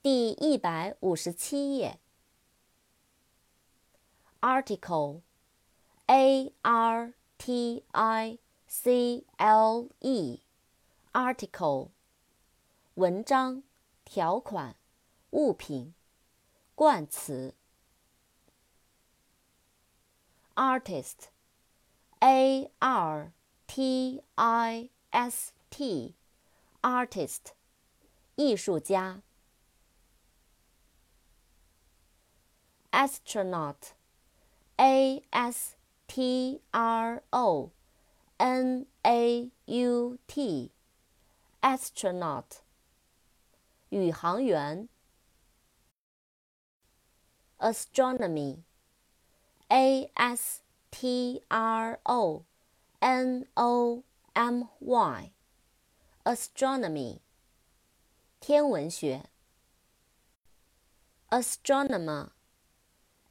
第一百五十七页。article, a r t i c l e, article, 文章、条款、物品、冠词。artist, a r t i s t, artist, 艺术家。astronaut, a s t r o n a u t, astronaut，宇航员。astronomy, a s t r o A S T R O N O M Y. Astronomer.